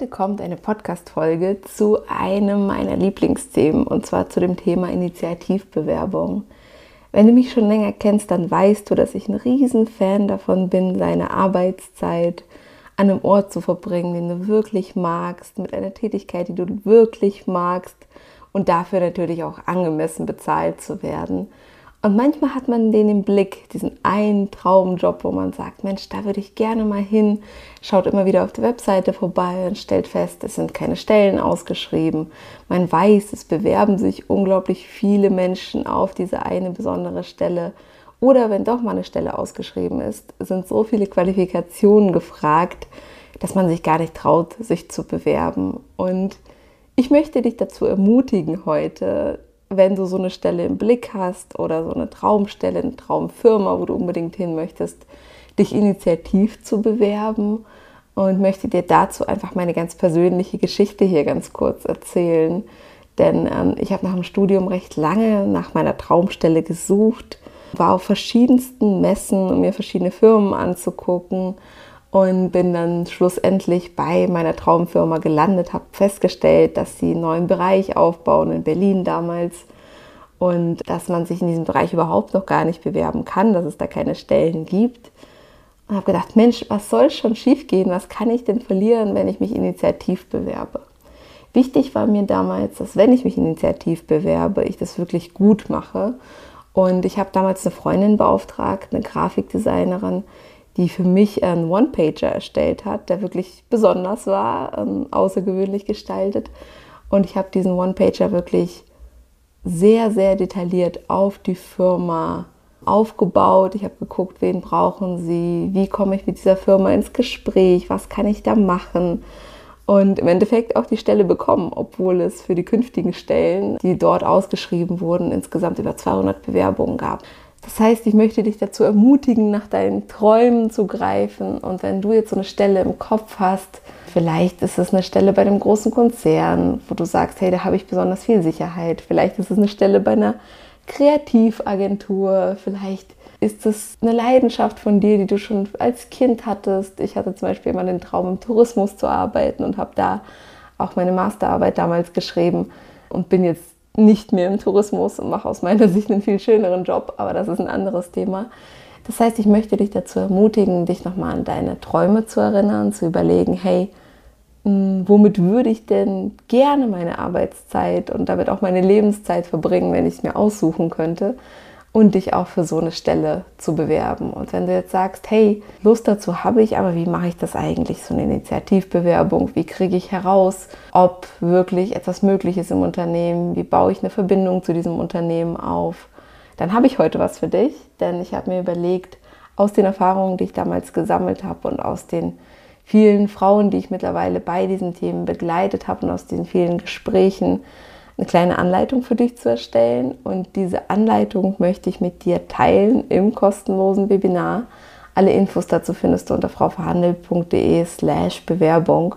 Heute kommt eine Podcast-Folge zu einem meiner Lieblingsthemen und zwar zu dem Thema Initiativbewerbung. Wenn du mich schon länger kennst, dann weißt du, dass ich ein Riesenfan davon bin, deine Arbeitszeit an einem Ort zu verbringen, den du wirklich magst, mit einer Tätigkeit, die du wirklich magst und dafür natürlich auch angemessen bezahlt zu werden. Und manchmal hat man den im Blick, diesen einen Traumjob, wo man sagt, Mensch, da würde ich gerne mal hin, schaut immer wieder auf der Webseite vorbei und stellt fest, es sind keine Stellen ausgeschrieben. Man weiß, es bewerben sich unglaublich viele Menschen auf diese eine besondere Stelle. Oder wenn doch mal eine Stelle ausgeschrieben ist, sind so viele Qualifikationen gefragt, dass man sich gar nicht traut, sich zu bewerben. Und ich möchte dich dazu ermutigen heute, wenn du so eine Stelle im Blick hast oder so eine Traumstelle, eine Traumfirma, wo du unbedingt hin möchtest, dich initiativ zu bewerben und möchte dir dazu einfach meine ganz persönliche Geschichte hier ganz kurz erzählen. Denn ähm, ich habe nach dem Studium recht lange nach meiner Traumstelle gesucht, war auf verschiedensten Messen, um mir verschiedene Firmen anzugucken und bin dann schlussendlich bei meiner Traumfirma gelandet, habe festgestellt, dass sie einen neuen Bereich aufbauen in Berlin damals und dass man sich in diesem Bereich überhaupt noch gar nicht bewerben kann, dass es da keine Stellen gibt. Und habe gedacht, Mensch, was soll schon schiefgehen? Was kann ich denn verlieren, wenn ich mich initiativ bewerbe? Wichtig war mir damals, dass wenn ich mich initiativ bewerbe, ich das wirklich gut mache. Und ich habe damals eine Freundin beauftragt, eine Grafikdesignerin, die für mich einen One-Pager erstellt hat, der wirklich besonders war, ähm, außergewöhnlich gestaltet. Und ich habe diesen One-Pager wirklich sehr, sehr detailliert auf die Firma aufgebaut. Ich habe geguckt, wen brauchen sie, wie komme ich mit dieser Firma ins Gespräch, was kann ich da machen. Und im Endeffekt auch die Stelle bekommen, obwohl es für die künftigen Stellen, die dort ausgeschrieben wurden, insgesamt über 200 Bewerbungen gab. Das heißt, ich möchte dich dazu ermutigen, nach deinen Träumen zu greifen. Und wenn du jetzt so eine Stelle im Kopf hast, vielleicht ist es eine Stelle bei einem großen Konzern, wo du sagst, hey, da habe ich besonders viel Sicherheit. Vielleicht ist es eine Stelle bei einer Kreativagentur. Vielleicht ist es eine Leidenschaft von dir, die du schon als Kind hattest. Ich hatte zum Beispiel immer den Traum, im Tourismus zu arbeiten und habe da auch meine Masterarbeit damals geschrieben und bin jetzt nicht mehr im Tourismus und mache aus meiner Sicht einen viel schöneren Job, aber das ist ein anderes Thema. Das heißt, ich möchte dich dazu ermutigen, dich nochmal an deine Träume zu erinnern, zu überlegen, hey, hm, womit würde ich denn gerne meine Arbeitszeit und damit auch meine Lebenszeit verbringen, wenn ich es mir aussuchen könnte? Und dich auch für so eine Stelle zu bewerben. Und wenn du jetzt sagst, hey, Lust dazu habe ich, aber wie mache ich das eigentlich, so eine Initiativbewerbung? Wie kriege ich heraus, ob wirklich etwas möglich ist im Unternehmen? Wie baue ich eine Verbindung zu diesem Unternehmen auf? Dann habe ich heute was für dich, denn ich habe mir überlegt, aus den Erfahrungen, die ich damals gesammelt habe und aus den vielen Frauen, die ich mittlerweile bei diesen Themen begleitet habe und aus den vielen Gesprächen, eine kleine Anleitung für dich zu erstellen. Und diese Anleitung möchte ich mit dir teilen im kostenlosen Webinar. Alle Infos dazu findest du unter frauverhandelt.de slash Bewerbung.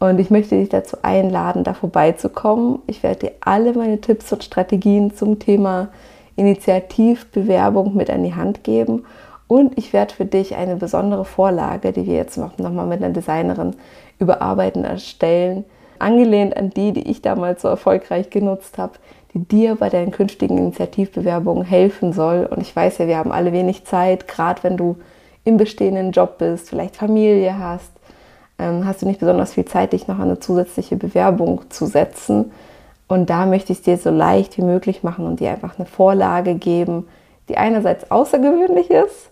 Und ich möchte dich dazu einladen, da vorbeizukommen. Ich werde dir alle meine Tipps und Strategien zum Thema Initiativbewerbung mit an die Hand geben. Und ich werde für dich eine besondere Vorlage, die wir jetzt noch, noch mal mit einer Designerin überarbeiten, erstellen, angelehnt an die, die ich damals so erfolgreich genutzt habe, die dir bei deinen künftigen Initiativbewerbungen helfen soll. Und ich weiß ja, wir haben alle wenig Zeit, gerade wenn du im bestehenden Job bist, vielleicht Familie hast, ähm, hast du nicht besonders viel Zeit, dich noch an eine zusätzliche Bewerbung zu setzen. Und da möchte ich es dir so leicht wie möglich machen und dir einfach eine Vorlage geben, die einerseits außergewöhnlich ist,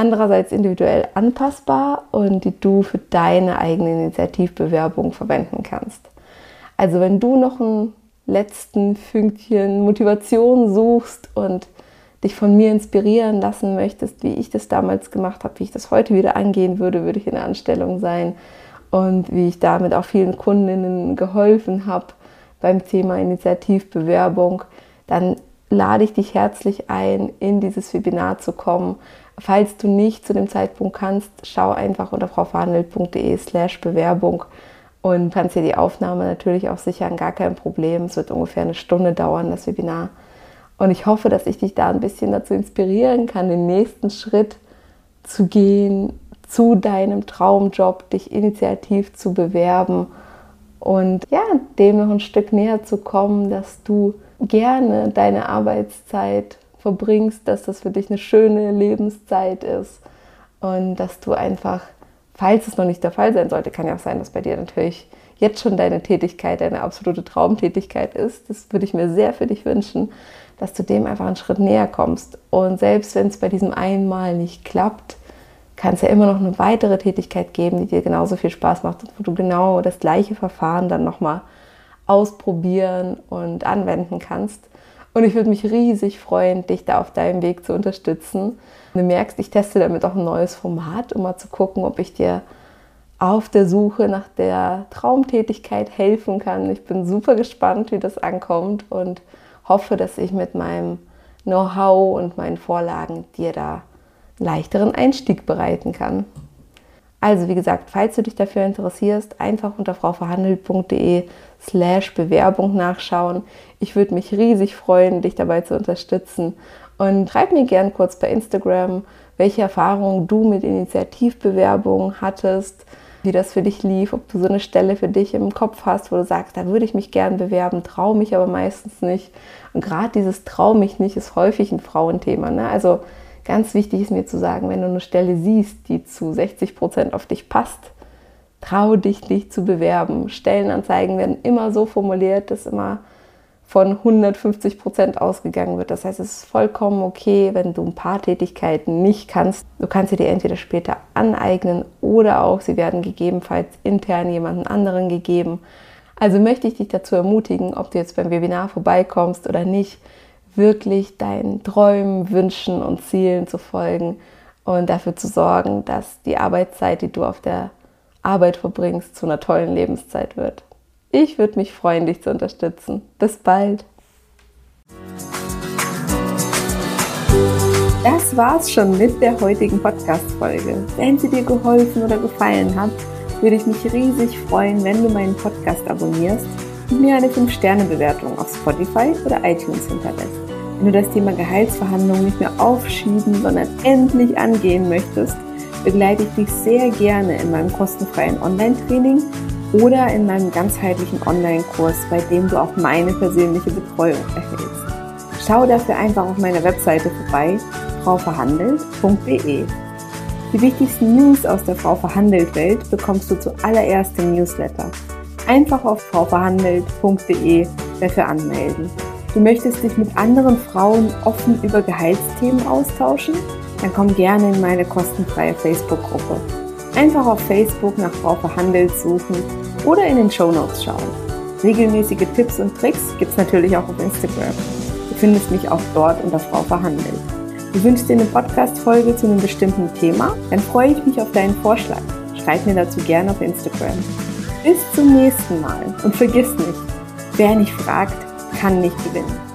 andererseits individuell anpassbar und die du für deine eigene Initiativbewerbung verwenden kannst. Also wenn du noch einen letzten Fünkchen Motivation suchst und dich von mir inspirieren lassen möchtest, wie ich das damals gemacht habe, wie ich das heute wieder angehen würde, würde ich in der Anstellung sein und wie ich damit auch vielen Kundinnen geholfen habe beim Thema Initiativbewerbung, dann lade ich dich herzlich ein, in dieses Webinar zu kommen. Falls du nicht zu dem Zeitpunkt kannst, schau einfach unter frauverhandelt.de slash Bewerbung und kannst dir die Aufnahme natürlich auch sichern, gar kein Problem. Es wird ungefähr eine Stunde dauern, das Webinar. Und ich hoffe, dass ich dich da ein bisschen dazu inspirieren kann, den nächsten Schritt zu gehen, zu deinem Traumjob, dich initiativ zu bewerben und ja, dem noch ein Stück näher zu kommen, dass du gerne deine Arbeitszeit verbringst, dass das für dich eine schöne Lebenszeit ist und dass du einfach, falls es noch nicht der Fall sein sollte, kann ja auch sein, dass bei dir natürlich jetzt schon deine Tätigkeit deine absolute Traumtätigkeit ist. Das würde ich mir sehr für dich wünschen, dass du dem einfach einen Schritt näher kommst. Und selbst wenn es bei diesem einmal nicht klappt, kann es ja immer noch eine weitere Tätigkeit geben, die dir genauso viel Spaß macht, wo du genau das gleiche Verfahren dann nochmal ausprobieren und anwenden kannst. Und ich würde mich riesig freuen, dich da auf deinem Weg zu unterstützen. Du merkst, ich teste damit auch ein neues Format, um mal zu gucken, ob ich dir auf der Suche nach der Traumtätigkeit helfen kann. Ich bin super gespannt, wie das ankommt und hoffe, dass ich mit meinem Know-how und meinen Vorlagen dir da leichteren Einstieg bereiten kann. Also wie gesagt, falls du dich dafür interessierst, einfach unter frauverhandelt.de slash Bewerbung nachschauen. Ich würde mich riesig freuen, dich dabei zu unterstützen. Und schreib mir gern kurz bei Instagram, welche Erfahrungen du mit Initiativbewerbungen hattest, wie das für dich lief, ob du so eine Stelle für dich im Kopf hast, wo du sagst, da würde ich mich gern bewerben, traue mich aber meistens nicht. Und gerade dieses Trau mich nicht ist häufig ein Frauenthema. Ne? Also Ganz wichtig ist mir zu sagen, wenn du eine Stelle siehst, die zu 60 Prozent auf dich passt, trau dich, dich zu bewerben. Stellenanzeigen werden immer so formuliert, dass immer von 150 Prozent ausgegangen wird. Das heißt, es ist vollkommen okay, wenn du ein paar Tätigkeiten nicht kannst. Du kannst sie dir entweder später aneignen oder auch sie werden gegebenenfalls intern jemanden anderen gegeben. Also möchte ich dich dazu ermutigen, ob du jetzt beim Webinar vorbeikommst oder nicht, wirklich deinen Träumen, Wünschen und Zielen zu folgen und dafür zu sorgen, dass die Arbeitszeit, die du auf der Arbeit verbringst, zu einer tollen Lebenszeit wird. Ich würde mich freuen, dich zu unterstützen. Bis bald. Das war's schon mit der heutigen Podcast-Folge. Wenn sie dir geholfen oder gefallen hat, würde ich mich riesig freuen, wenn du meinen Podcast abonnierst und mir eine 5-Sterne-Bewertung auf Spotify oder iTunes hinterlässt. Wenn du das Thema Gehaltsverhandlungen nicht mehr aufschieben, sondern endlich angehen möchtest, begleite ich dich sehr gerne in meinem kostenfreien Online-Training oder in meinem ganzheitlichen Online-Kurs, bei dem du auch meine persönliche Betreuung erhältst. Schau dafür einfach auf meiner Webseite vorbei, frauverhandelt.de. Die wichtigsten News aus der Frau Verhandelt Welt bekommst du zuallererst im Newsletter. Einfach auf frauverhandelt.de dafür anmelden. Du möchtest dich mit anderen Frauen offen über Gehaltsthemen austauschen? Dann komm gerne in meine kostenfreie Facebook-Gruppe. Einfach auf Facebook nach Frau Verhandelt suchen oder in den Show Notes schauen. Regelmäßige Tipps und Tricks gibt es natürlich auch auf Instagram. Du findest mich auch dort unter Frau Verhandelt. Du wünschst dir eine Podcast-Folge zu einem bestimmten Thema? Dann freue ich mich auf deinen Vorschlag. Schreib mir dazu gerne auf Instagram. Bis zum nächsten Mal und vergiss nicht, wer nicht fragt, kann nicht gewinnen.